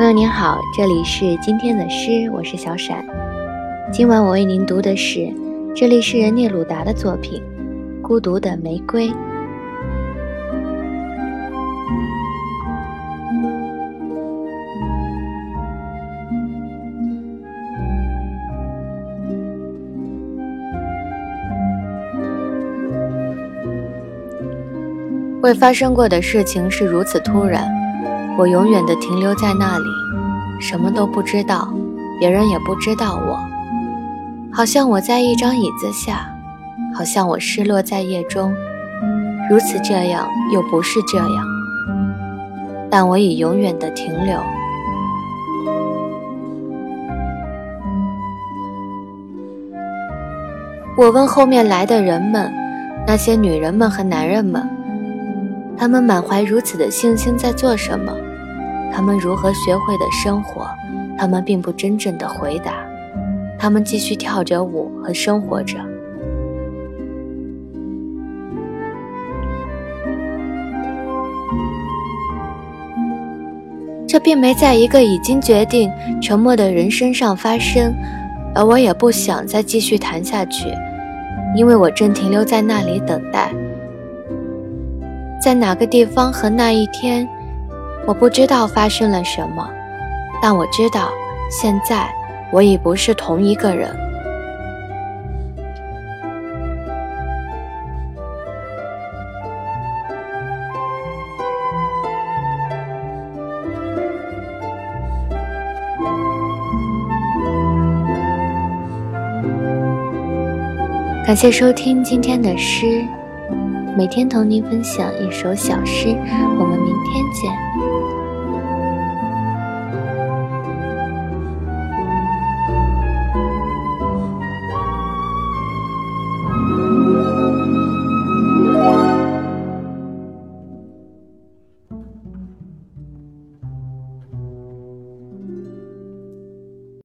朋友您好，这里是今天的诗，我是小闪。今晚我为您读的是这里诗人聂鲁达的作品《孤独的玫瑰》。未发生过的事情是如此突然，我永远的停留在那里，什么都不知道，别人也不知道我。好像我在一张椅子下，好像我失落在夜中，如此这样又不是这样，但我已永远的停留。我问后面来的人们，那些女人们和男人们。他们满怀如此的信心在做什么？他们如何学会的生活？他们并不真正的回答。他们继续跳着舞和生活着。这并没在一个已经决定沉默的人身上发生，而我也不想再继续谈下去，因为我正停留在那里等待。在哪个地方和那一天，我不知道发生了什么，但我知道，现在我已不是同一个人。感谢收听今天的诗。每天同您分享一首小诗，我们明天见。